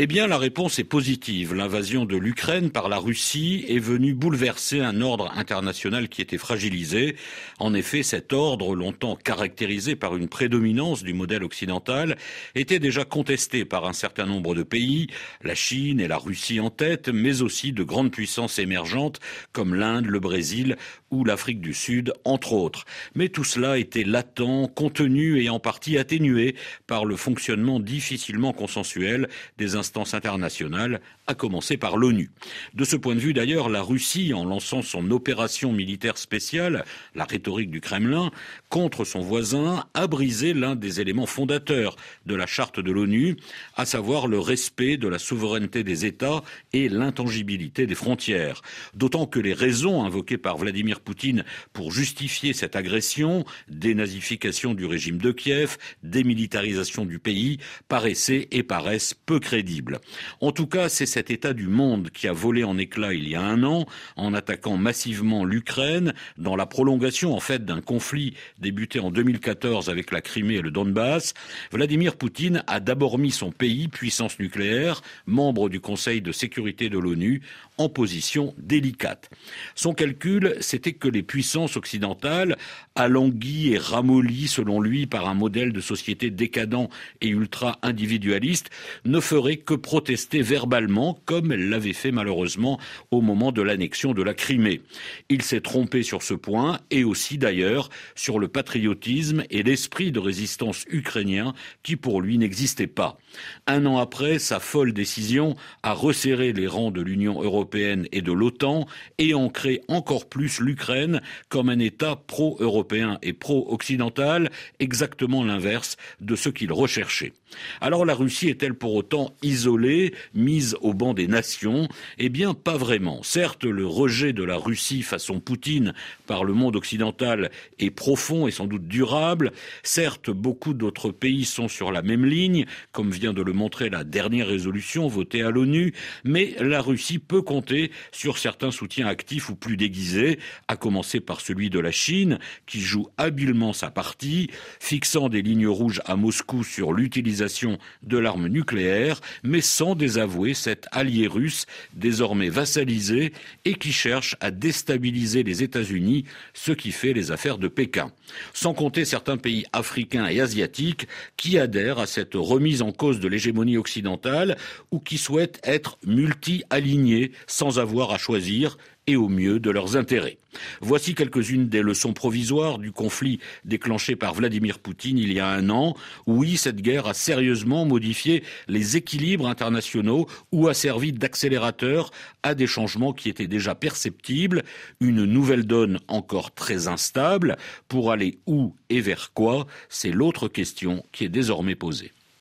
Eh bien, la réponse est positive. L'invasion de l'Ukraine par la Russie est venue bouleverser un ordre international qui était fragilisé. En effet, cet ordre, longtemps caractérisé par une prédominance du modèle occidental, était déjà contesté par un certain nombre de pays, la Chine et la Russie en tête, mais aussi de grandes puissances émergentes comme l'Inde, le Brésil ou l'Afrique du Sud, entre autres. Mais tout cela était latent, contenu et en partie atténué par le fonctionnement difficilement consensuel des instances internationales, à commencer par l'ONU. De ce point de vue d'ailleurs, la Russie, en lançant son opération militaire spéciale, la rhétorique du Kremlin, contre son voisin, a brisé l'un des éléments fondateurs de la charte de l'ONU, à savoir le respect de la souveraineté des États et l'intangibilité des frontières. D'autant que les raisons invoquées par Vladimir Poutine pour justifier cette agression, dénazification du régime de Kiev, démilitarisation du pays, paraissaient et paraissent peu crédibles. En tout cas, c'est cet état du monde qui a volé en éclats il y a un an en attaquant massivement l'Ukraine dans la prolongation en fait d'un conflit débuté en 2014 avec la Crimée et le Donbass. Vladimir Poutine a d'abord mis son pays, puissance nucléaire, membre du Conseil de sécurité de l'ONU, en position délicate. Son calcul, c'était que les puissances occidentales, alanguies et ramollies selon lui par un modèle de société décadent et ultra-individualiste, ne feraient que protester verbalement, comme elle l'avait fait malheureusement au moment de l'annexion de la Crimée. Il s'est trompé sur ce point, et aussi d'ailleurs sur le patriotisme et l'esprit de résistance ukrainien qui pour lui n'existait pas. Un an après, sa folle décision a resserré les rangs de l'Union européenne et de l'OTAN et ancré encore plus l'Ukraine comme un État pro-européen et pro-occidental, exactement l'inverse de ce qu'il recherchait. Alors la Russie est-elle pour autant isolée, mise au banc des nations Eh bien pas vraiment. Certes, le rejet de la Russie façon Poutine par le monde occidental est profond et sans doute durable. Certes, beaucoup d'autres pays sont sur la même ligne, comme vient de le montrer la dernière résolution votée à l'ONU, mais la Russie peut compter sur certains soutiens actifs ou plus déguisés, à commencer par celui de la Chine, qui joue habilement sa partie, fixant des lignes rouges à Moscou sur l'utilisation de l'arme nucléaire, mais sans désavouer cet allié russe désormais vassalisé et qui cherche à déstabiliser les États-Unis, ce qui fait les affaires de Pékin. Sans compter certains pays africains et asiatiques qui adhèrent à cette remise en cause de l'hégémonie occidentale ou qui souhaitent être multi-alignés sans avoir à choisir et au mieux de leurs intérêts. Voici quelques-unes des leçons provisoires du conflit déclenché par Vladimir Poutine il y a un an. Oui, cette guerre a sérieusement modifié les équilibres internationaux ou a servi d'accélérateur à des changements qui étaient déjà perceptibles, une nouvelle donne encore très instable. Pour aller où et vers quoi, c'est l'autre question qui est désormais posée.